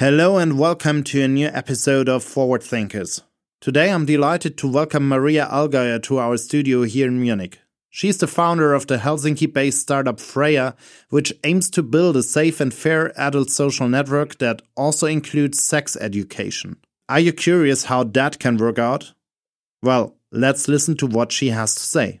Hello and welcome to a new episode of Forward Thinkers. Today I'm delighted to welcome Maria Allgaier to our studio here in Munich. She's the founder of the Helsinki based startup Freyja, which aims to build a safe and fair adult social network that also includes sex education. Are you curious how that can work out? Well, let's listen to what she has to say.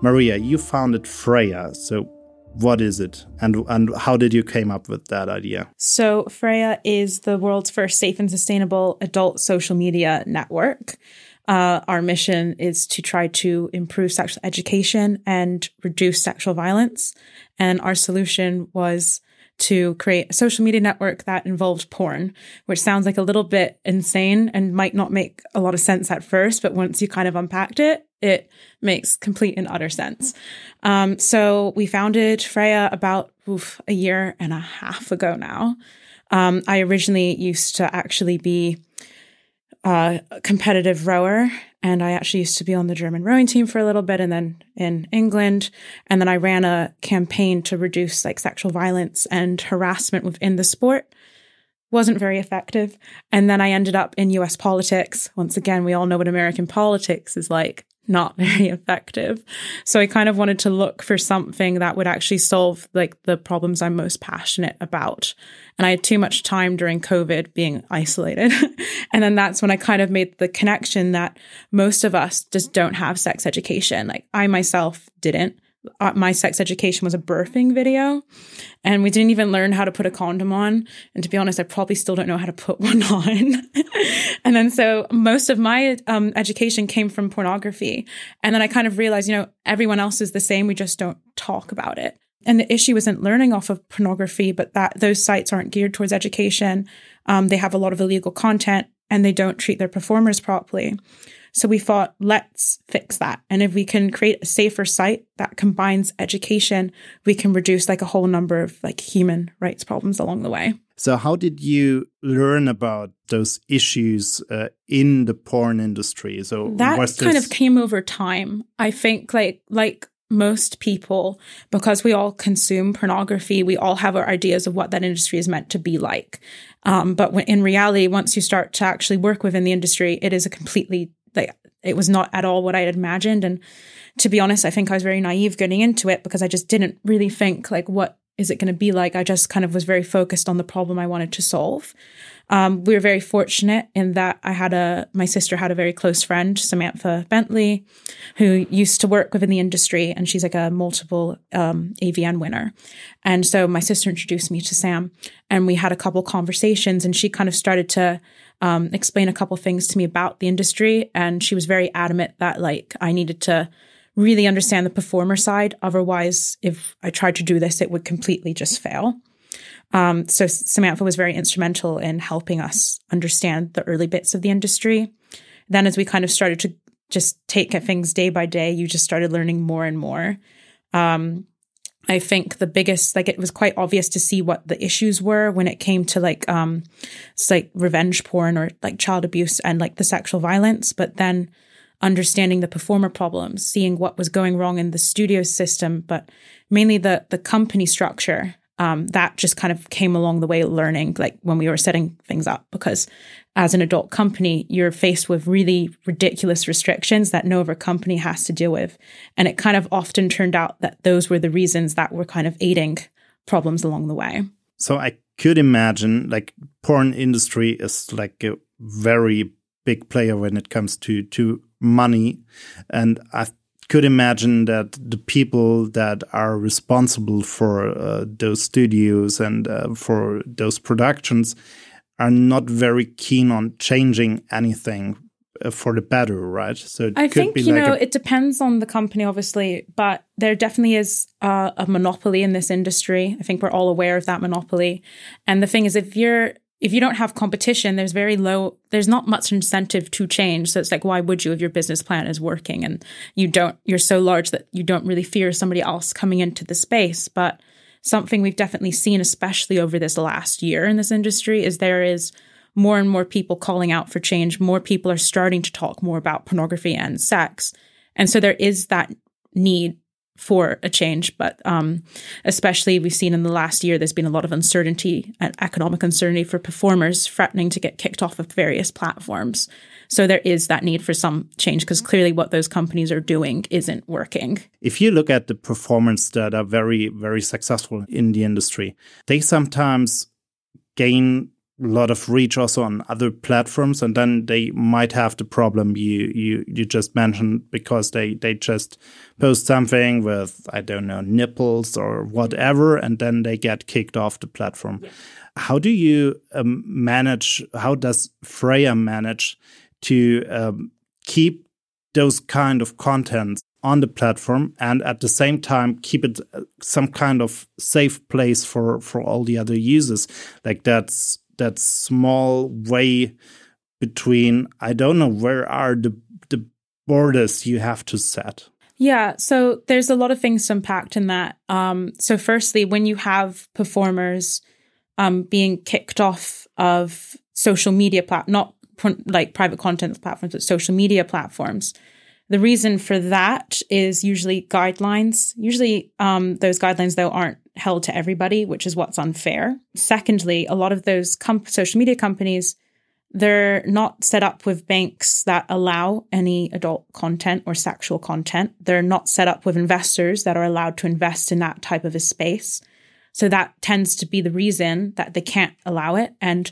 Maria, you founded Freyja. So what is it and and how did you came up with that idea? So Freyja is the world's first safe and sustainable adult social media network. Uh, our mission is to try to improve sexual education and reduce sexual violence. And our solution was to create a social media network that involved porn, which sounds like a little bit insane and might not make a lot of sense at first, but once you kind of unpacked it, it makes complete and utter sense. Um, so we founded Freyja about oof, a year and a half ago now. Um, I originally used to actually be a competitive rower, and I actually used to be on the German rowing team for a little bit, and then in England, and then I ran a campaign to reduce like sexual violence and harassment within the sport wasn't very effective. And then I ended up in US politics. Once again, we all know what American politics is like not very effective. So I kind of wanted to look for something that would actually solve like the problems I'm most passionate about. And I had too much time during COVID being isolated. and then that's when I kind of made the connection that most of us just don't have sex education. Like I myself didn't uh, my sex education was a birthing video and we didn't even learn how to put a condom on. And to be honest i probably still don't know how to put one on. And then so most of my um, education came from pornography. And then i kind of realized you know everyone else is the same. We just don't talk about it. And the issue isn't learning off of pornography but that those sites aren't geared towards education. Um, they have a lot of illegal content and they don't treat their performers properly so we thought, let's fix that. And if we can create a safer site that combines education, we can reduce like a whole number of like human rights problems along the way. So how did you learn about those issues uh, in the porn industry? So that kind of came over time. I think like like most people, because we all consume pornography, we all have our ideas of what that industry is meant to be like. Um, but when, in reality, once you start to actually work within the industry, it is a completely like it was not at all what I had imagined. And to be honest, I think I was very naive getting into it because I just didn't really think like what is it going to be like. I just kind of was very focused on the problem I wanted to solve. Um, we were very fortunate in that I had a my sister had a very close friend, Samantha Bentley, who used to work within the industry, and she's like a multiple um, AVN winner. And so my sister introduced me to Sam, and we had a couple conversations, and she kind of started to um, explain a couple things to me about the industry. And she was very adamant that like I needed to really understand the performer side. Otherwise, if I tried to do this, it would completely just fail. Um, so Samantha was very instrumental in helping us understand the early bits of the industry. Then, as we kind of started to just take things day by day, you just started learning more and more. Um, I think the biggest, like, it was quite obvious to see what the issues were when it came to like, um, like revenge porn or like child abuse and like the sexual violence. But then understanding the performer problems, seeing what was going wrong in the studio system, but mainly the the company structure um, that just kind of came along the way learning like when we were setting things up. Because as an adult company you're faced with really ridiculous restrictions that no other company has to deal with. And it kind of often turned out that those were the reasons that were kind of aiding problems along the way. So i could imagine like porn industry is like a very big player when it comes to to money. And i could imagine that the people that are responsible for uh, those studios and uh, for those productions are not very keen on changing anything uh, for the better, right? So I think you like know it depends on the company, obviously, but there definitely is uh, a monopoly in this industry. I think we're all aware of that monopoly. And the thing is, if you're if you don't have competition, there's very low, there's not much incentive to change. So it's like, why would you if your business plan is working and you don't, you're so large that you don't really fear somebody else coming into the space. But something we've definitely seen, especially over this last year in this industry, is there is more and more people calling out for change. More people are starting to talk more about pornography and sex. And so there is that need for a change. But um, especially, we've seen in the last year, there's been a lot of uncertainty and economic uncertainty for performers threatening to get kicked off of various platforms. So there is that need for some change because clearly what those companies are doing isn't working. If you look at the performance that are very, very successful in the industry, they sometimes gain lot of reach also on other platforms and then they might have the problem you you you just mentioned because they they just post something with i don't know nipples or whatever and then they get kicked off the platform yeah. how do you um, manage how does Freyja manage to um, keep those kind of contents on the platform and at the same time keep it uh, some kind of safe place for for all the other users like that's that small way between I don't know where are the the borders you have to set. Yeah, so there's a lot of things to unpack in that. Um, so firstly, when you have performers um, being kicked off of social media plat not like private content platforms, but social media platforms, the reason for that is usually guidelines. Usually, um, those guidelines though aren't held to everybody, which is what's unfair. Secondly, a lot of those comp- social media companies, they're not set up with banks that allow any adult content or sexual content. They're not set up with investors that are allowed to invest in that type of a space. So that tends to be the reason that they can't allow it. And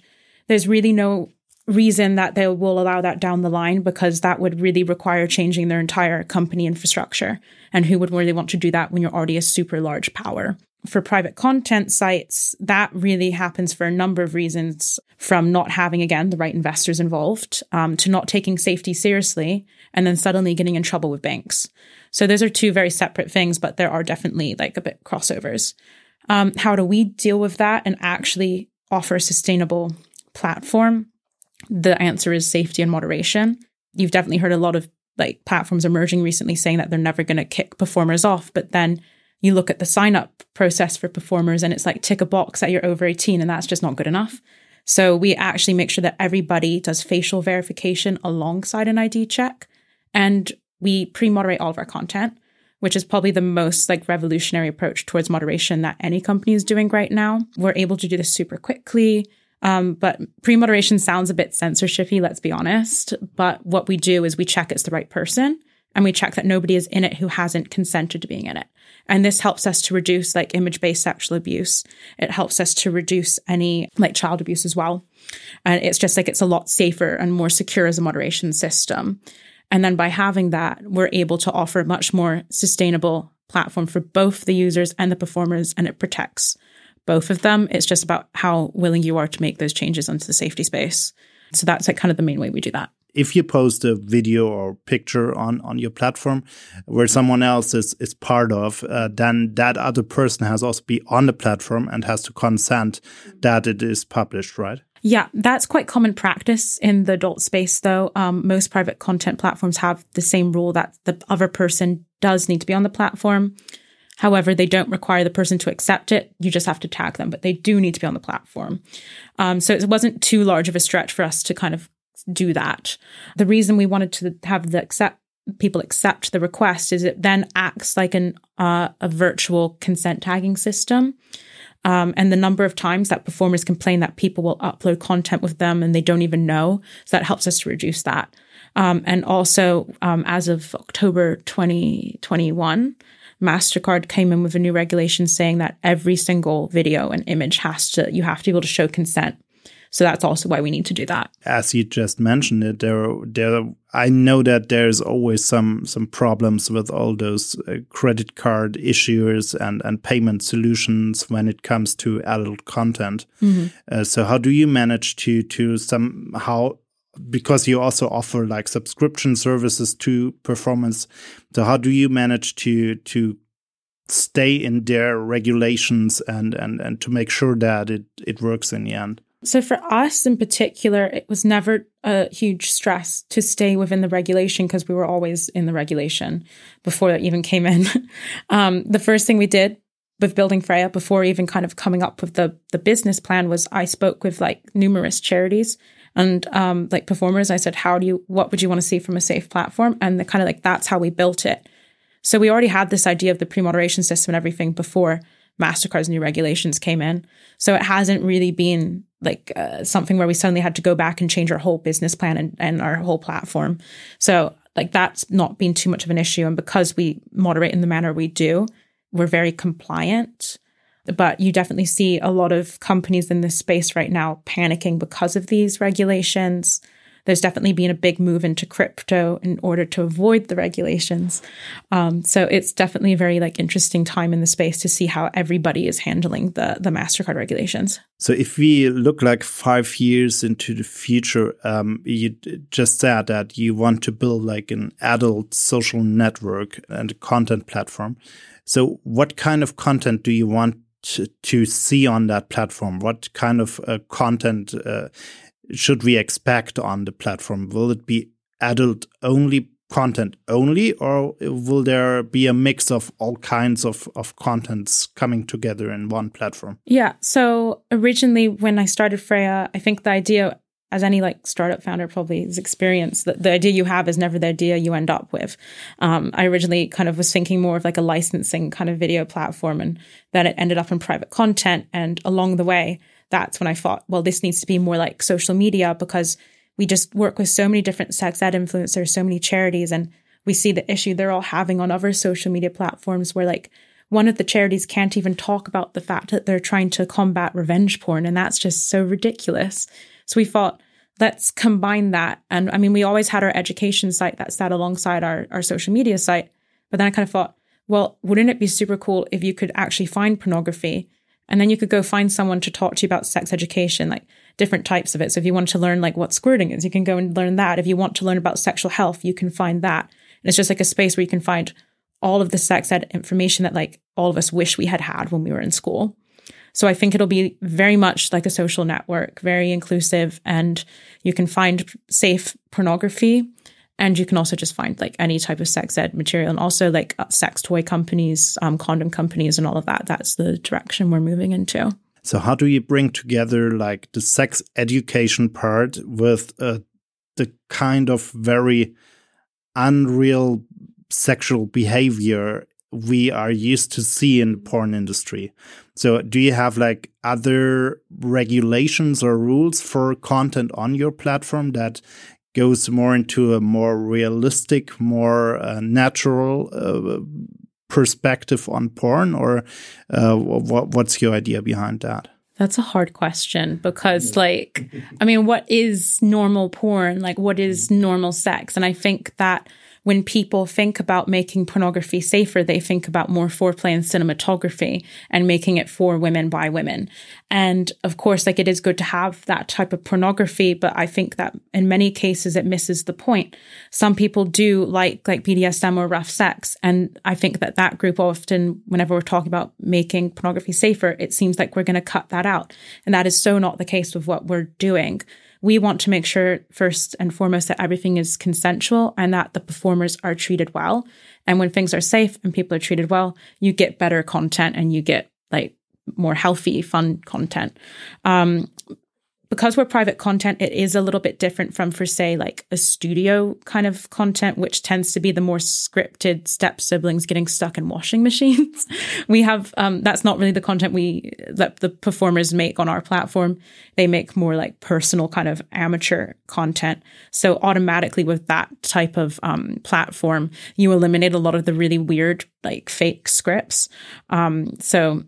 there's really no reason that they will allow that down the line because that would really require changing their entire company infrastructure. And who would really want to do that when you're already a super large power? For private content sites, that really happens for a number of reasons from not having, again, the right investors involved um, to not taking safety seriously and then suddenly getting in trouble with banks. So those are two very separate things, but there are definitely like a bit crossovers. Um, how do we deal with that and actually offer a sustainable platform? The answer is safety and moderation. You've definitely heard a lot of like platforms emerging recently saying that they're never going to kick performers off, but then you look at the sign up process for performers and it's like tick a box that you're over 18 and that's just not good enough. So we actually make sure that everybody does facial verification alongside an ID check and we pre-moderate all of our content, which is probably the most like revolutionary approach towards moderation that any company is doing right now. We're able to do this super quickly. Um, but pre moderation sounds a bit censorshipy, let's be honest. But what we do is we check it's the right person and we check that nobody is in it who hasn't consented to being in it. And this helps us to reduce like image based sexual abuse. It helps us to reduce any like child abuse as well. And it's just like it's a lot safer and more secure as a moderation system. And then by having that, we're able to offer a much more sustainable platform for both the users and the performers, and it protects both of them. It's just about how willing you are to make those changes onto the safety space. So that's like kind of the main way we do that. If you post a video or picture on, on your platform where someone else is, is part of, uh, then that other person has also be on the platform and has to consent that it is published, right? Yeah, that's quite common practice in the adult space, though. Um, most private content platforms have the same rule that the other person does need to be on the platform. However, they don't require the person to accept it. You just have to tag them, but they do need to be on the platform. Um, so it wasn't too large of a stretch for us to kind of do that. The reason we wanted to have the accept people accept the request is it then acts like an uh, a virtual consent tagging system. Um, and the number of times that performers complain that people will upload content with them and they don't even know. So that helps us to reduce that. Um, and also, um, as of October 2021, MasterCard came in with a new regulation saying that every single video and image has to, you have to be able to show consent. So that's also why we need to do that. As you just mentioned it, there, there, I know that there's always some some problems with all those uh, credit card issuers and and payment solutions when it comes to adult content. Mm -hmm. uh, so how do you manage to to somehow because you also offer like subscription services to performance. So how do you manage to to stay in their regulations and and and to make sure that it it works in the end? So for us in particular, it was never a huge stress to stay within the regulation because we were always in the regulation before it even came in. um, the first thing we did with building Freyja before even kind of coming up with the the business plan was I spoke with like numerous charities and um, like performers. I said, "How do you? What would you want to see from a safe platform?" And the kind of like that's how we built it. So we already had this idea of the pre moderation system and everything before Mastercard's new regulations came in. So it hasn't really been like uh, something where we suddenly had to go back and change our whole business plan and, and our whole platform. So like that's not been too much of an issue. And because we moderate in the manner we do, we're very compliant. But you definitely see a lot of companies in this space right now panicking because of these regulations. There's definitely been a big move into crypto in order to avoid the regulations. Um, so it's definitely a very like interesting time in the space to see how everybody is handling the the Mastercard regulations. So if we look like five years into the future, um, you just said that you want to build like an adult social network and content platform. So, what kind of content do you want to, see on that platform? What kind of uh, content uh, should we expect on the platform? Will it be adult only content only, or will there be a mix of all kinds of, of contents coming together in one platform? Yeah. So, originally, when I started Freyja, I think the idea as any like startup founder probably has experienced that the idea you have is never the idea you end up with. Um, I originally kind of was thinking more of like a licensing kind of video platform, and then it ended up in private content. And along the way, that's when I thought, well, this needs to be more like social media because we just work with so many different sex ed influencers, so many charities, and we see the issue they're all having on other social media platforms where like one of the charities can't even talk about the fact that they're trying to combat revenge porn, and that's just so ridiculous. So we thought, let's combine that. And I mean, we always had our education site that sat alongside our, our social media site. But then I kind of thought, well, wouldn't it be super cool if you could actually find pornography and then you could go find someone to talk to you about sex education, like different types of it. So if you want to learn like what squirting is, you can go and learn that. If you want to learn about sexual health, you can find that. And it's just like a space where you can find all of the sex ed information that like all of us wish we had had when we were in school. So I think it'll be very much like a social network, very inclusive, and you can find safe pornography. And you can also just find like any type of sex ed material and also like uh, sex toy companies, um, condom companies, and all of that. That's the direction we're moving into. So, how do you bring together like the sex education part with uh, the kind of very unreal sexual behavior we are used to see in the porn industry. So do you have like other regulations or rules for content on your platform that goes more into a more realistic, more uh, natural uh, perspective on porn, or uh, what, what's your idea behind that? That's a hard question because, like, I mean, what is normal porn? Like, what is normal sex? And I think that when people think about making pornography safer, they think about more foreplay and cinematography and making it for women by women. And of course, like it is good to have that type of pornography, but I think that in many cases it misses the point. Some people do like like BDSM or rough sex, and I think that that group often, whenever we're talking about making pornography safer, it seems like we're going to cut that out, and that is so not the case with what we're doing we want to make sure first and foremost that everything is consensual and that the performers are treated well. And when things are safe and people are treated well, you get better content and you get like more healthy, fun content. Um, because we're private content, it is a little bit different from, for say, like a studio kind of content, which tends to be the more scripted step siblings getting stuck in washing machines. we have, um, that's not really the content we, that the performers make on our platform. They make more like personal kind of amateur content. So automatically with that type of, um, platform, you eliminate a lot of the really weird, like fake scripts. Um, so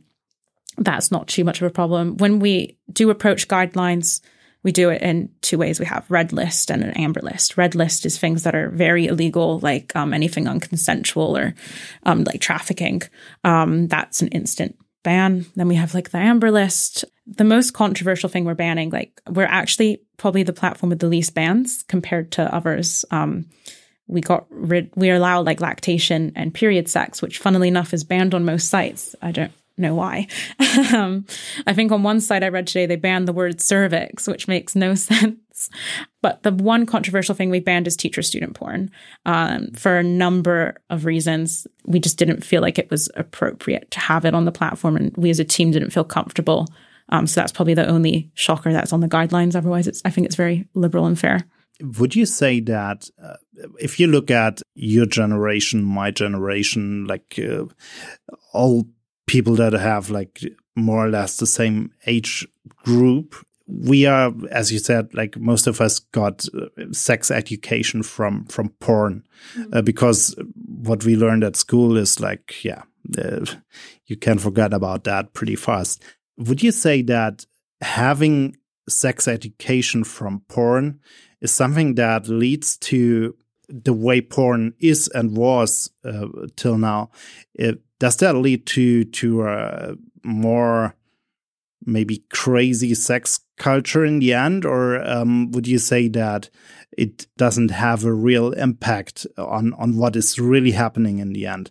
that's not too much of a problem. When we do approach guidelines, we do it in two ways. We have red list and an amber list. Red list is things that are very illegal, like um, anything unconsensual or um, like trafficking. Um, that's an instant ban. Then we have like the amber list. the most controversial thing we're banning, like we're actually probably the platform with the least bans compared to others. Um, we got rid, we allow like lactation and period sex, which funnily enough is banned on most sites. I don't know why. um, I think on one site I read today, they banned the word cervix, which makes no sense. But the one controversial thing we banned is teacher student porn um, for a number of reasons. We just didn't feel like it was appropriate to have it on the platform, and we as a team didn't feel comfortable. Um, so that's probably the only shocker that's on the guidelines. Otherwise, it's I think it's very liberal and fair. Would you say that uh, if you look at your generation, my generation, like uh, all people that have like more or less the same age group, we are, as you said, like most of us got uh, sex education from from porn, mm -hmm. uh, because what we learned at school is like, yeah, uh, you can forget about that pretty fast. Would you say that having sex education from porn is something that leads to the way porn is and was uh, till now. It, does that lead to to a more maybe crazy sex culture in the end, or um, would you say that it doesn't have a real impact on on what is really happening in the end?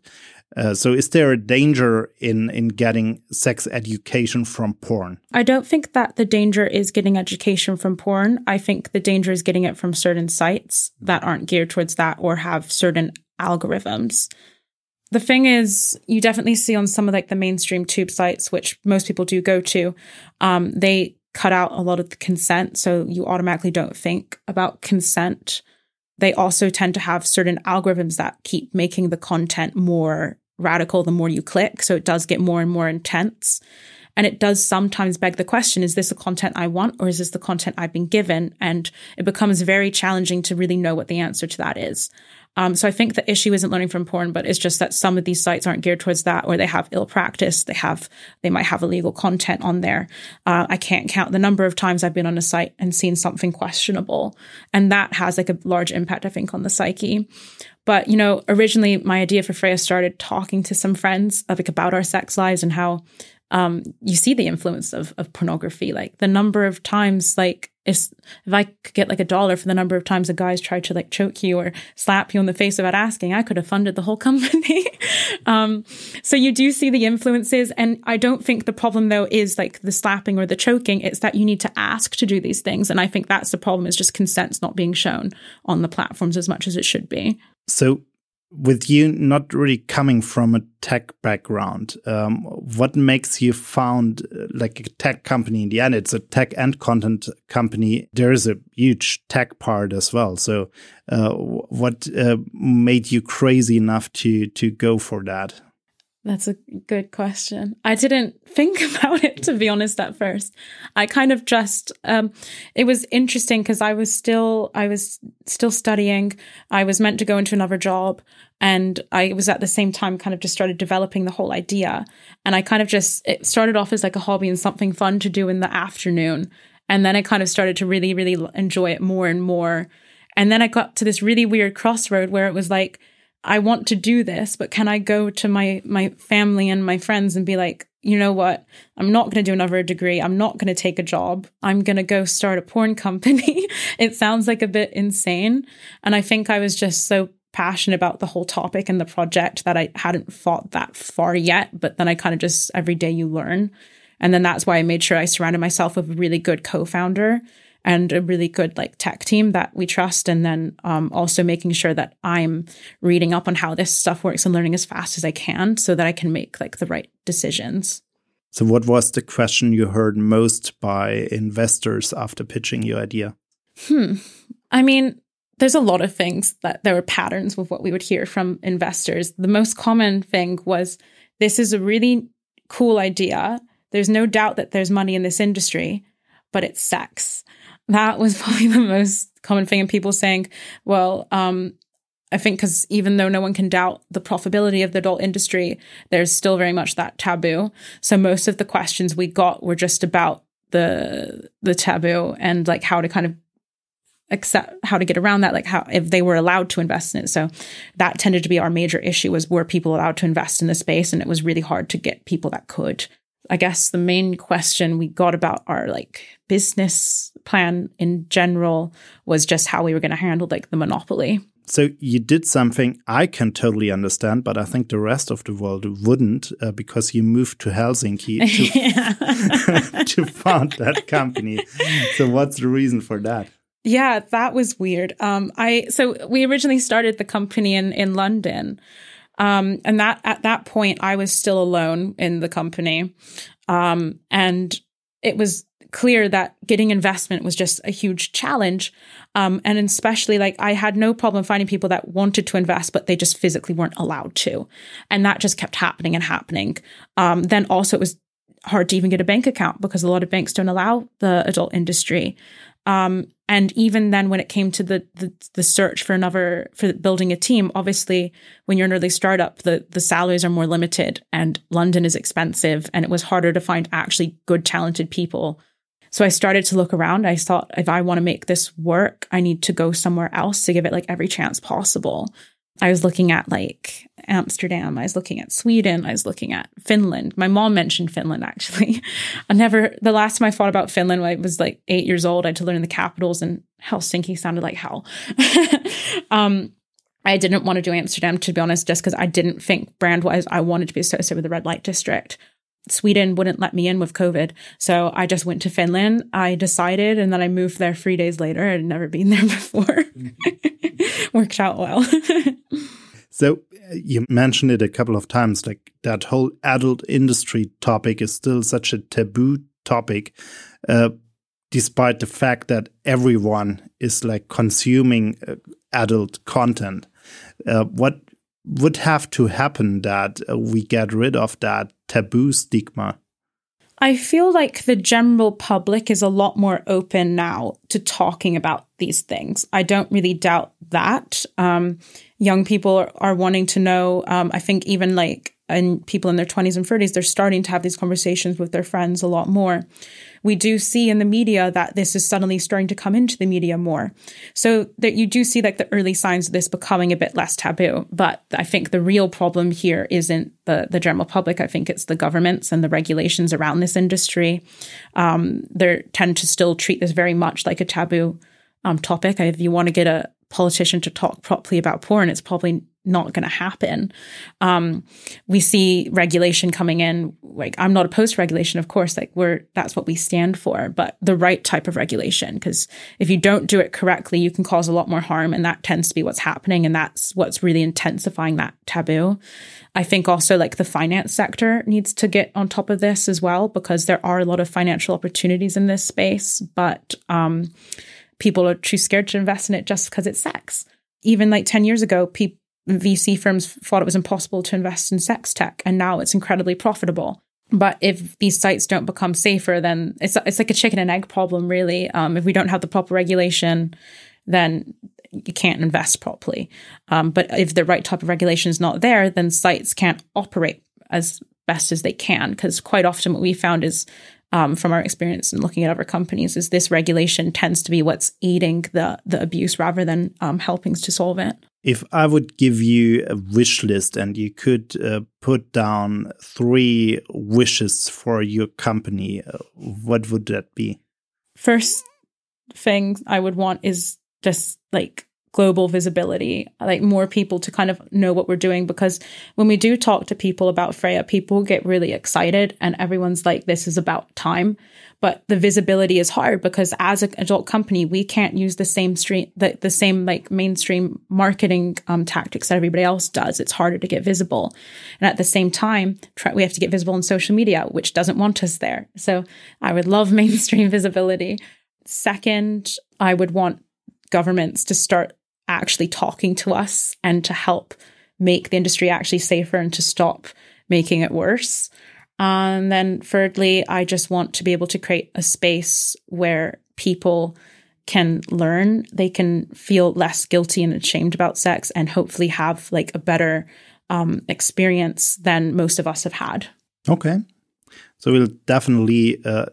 Uh, so, is there a danger in in getting sex education from porn? I don't think that the danger is getting education from porn. I think the danger is getting it from certain sites that aren't geared towards that or have certain algorithms. The thing is, you definitely see on some of like the mainstream tube sites, which most people do go to, um, they cut out a lot of the consent, so you automatically don't think about consent they also tend to have certain algorithms that keep making the content more radical the more you click. So it does get more and more intense. And it does sometimes beg the question, is this the content I want or is this the content I've been given? And it becomes very challenging to really know what the answer to that is. Um, so I think the issue isn't learning from porn, but it's just that some of these sites aren't geared towards that, or they have ill practice. They have, they might have illegal content on there. Uh, I can't count the number of times I've been on a site and seen something questionable, and that has like a large impact, I think, on the psyche. But you know, originally my idea for Freyja started talking to some friends like about our sex lives and how um, you see the influence of, of pornography. Like the number of times, like if if I could get like a dollar for the number of times a guy's tried to like choke you or slap you on the face without asking, I could have funded the whole company. um, so you do see the influences, and I don't think the problem though is like the slapping or the choking. It's that you need to ask to do these things, and I think that's the problem. Is just consent's not being shown on the platforms as much as it should be. So with you not really coming from a tech background, um, what makes you found uh, like a tech company in the end? It's a tech and content company. There is a huge tech part as well. So, uh, what uh, made you crazy enough to to go for that? That's a good question. I didn't think about it to be honest at first. I kind of just um, it was interesting because I was still I was still studying. I was meant to go into another job and I was at the same time kind of just started developing the whole idea. And I kind of just it started off as like a hobby and something fun to do in the afternoon. And then I kind of started to really really enjoy it more and more. And then I got to this really weird crossroad where it was like I want to do this, but can I go to my my family and my friends and be like, you know what? I'm not going to do another degree. I'm not going to take a job. I'm going to go start a porn company. it sounds like a bit insane, and I think I was just so passionate about the whole topic and the project that I hadn't thought that far yet, but then I kind of just every day you learn. And then that's why I made sure I surrounded myself with a really good co-founder and a really good like tech team that we trust and then um, also making sure that i'm reading up on how this stuff works and learning as fast as i can so that i can make like the right decisions. So what was the question you heard most by investors after pitching your idea? Hmm. I mean there's a lot of things that there were patterns with what we would hear from investors. The most common thing was this is a really cool idea. There's no doubt that there's money in this industry but it's sex that was probably the most common thing. And people saying, well, um, I think because even though no one can doubt the profitability of the adult industry, there's still very much that taboo. So most of the questions we got were just about the the taboo and like how to kind of accept how to get around that like how if they were allowed to invest in it so that tended to be our major issue was were people allowed to invest in the space and it was really hard to get people that could I guess the main question we got about our like business plan in general was just how we were going to handle like the monopoly. So you did something I can totally understand, but I think the rest of the world wouldn't uh, because you moved to Helsinki to, to found that company. So what's the reason for that? Yeah, that was weird. Um, I so we originally started the company in in London, um, and that at that point I was still alone in the company, um, and it was clear that getting investment was just a huge challenge. Um, and especially like I had no problem finding people that wanted to invest, but they just physically weren't allowed to. And that just kept happening and happening. Um, then also it was hard to even get a bank account because a lot of banks don't allow the adult industry. Um, and even then, when it came to the, the, the search for another for building a team, obviously, when you're an early startup, the the salaries are more limited, and London is expensive, and it was harder to find actually good, talented people so I started to look around. I thought, if I want to make this work, I need to go somewhere else to give it like every chance possible. I was looking at like Amsterdam. I was looking at Sweden. I was looking at Finland. My mom mentioned Finland actually. I never, the last time I thought about Finland, I was like eight years old. I had to learn the capitals and Helsinki sounded like hell. um, I didn't want to do Amsterdam, to be honest, just because I didn't think brand wise I wanted to be associated with the red light district. Sweden wouldn't let me in with COVID. So I just went to Finland. I decided and then I moved there three days later. I'd never been there before. Worked out well. so uh, you mentioned it a couple of times like that whole adult industry topic is still such a taboo topic. Uh, despite the fact that everyone is like consuming uh, adult content. Uh, what would have to happen that we get rid of that taboo stigma? I feel like the general public is a lot more open now to talking about these things. I don't really doubt that. Um, young people are, are, wanting to know. Um, I think even like and people in their 20s and 30s, they're starting to have these conversations with their friends a lot more we do see in the media that this is suddenly starting to come into the media more. So that you do see like the early signs of this becoming a bit less taboo. But I think the real problem here isn't the, the general public. I think it's the governments and the regulations around this industry. Um, they tend to still treat this very much like a taboo um, topic. If you want to get a politician to talk properly about porn, it's probably not going to happen. Um, we see regulation coming in. Like I'm not opposed to regulation, of course. Like we're that's what we stand for, but the right type of regulation. Because if you don't do it correctly, you can cause a lot more harm, and that tends to be what's happening, and that's what's really intensifying that taboo. I think also like the finance sector needs to get on top of this as well because there are a lot of financial opportunities in this space, but um, people are too scared to invest in it just because it's sex. Even like 10 years ago, people VC firms thought it was impossible to invest in sex tech, and now it's incredibly profitable. But if these sites don't become safer, then it's it's like a chicken and egg problem, really. Um, if we don't have the proper regulation, then you can't invest properly. Um, but if the right type of regulation is not there, then sites can't operate as best as they can. Because quite often, what we found is um, from our experience and looking at other companies is this regulation tends to be what's aiding the the abuse rather than um, helping to solve it. If I would give you a wish list and you could uh, put down three wishes for your company, uh, what would that be? First thing I would want is just like global visibility, like more people to kind of know what we're doing. Because when we do talk to people about Freyja, people get really excited and everyone's like, this is about time. But the visibility is hard because as an adult company, we can't use the same stream, the, the same like mainstream marketing um, tactics that everybody else does. It's harder to get visible. And at the same time, try, we have to get visible on social media, which doesn't want us there. So I would love mainstream visibility. Second, I would want governments to start actually talking to us and to help make the industry actually safer and to stop making it worse. And then thirdly, I just want to be able to create a space where people can learn, they can feel less guilty and ashamed about sex and hopefully have like a better um, experience than most of us have had. Okay. So we'll definitely uh,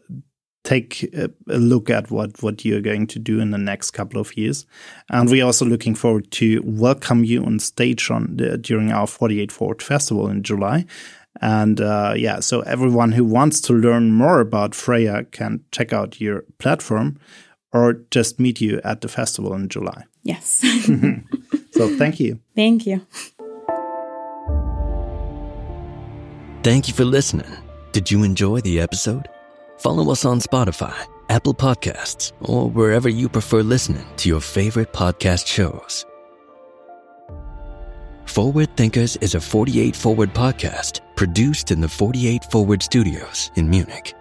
take a, a, look at what what you're going to do in the next couple of years and we're also looking forward to welcome you on stage on the, during our 48 forward festival in july And uh, yeah, so everyone who wants to learn more about Freyja can check out your platform or just meet you at the festival in July. Yes. so thank you. Thank you. Thank you for listening. Did you enjoy the episode? Follow us on Spotify, Apple Podcasts, or wherever you prefer listening to your favorite podcast shows. Forward Thinkers is a 48 Forward podcast produced in the 48 Forward studios in Munich.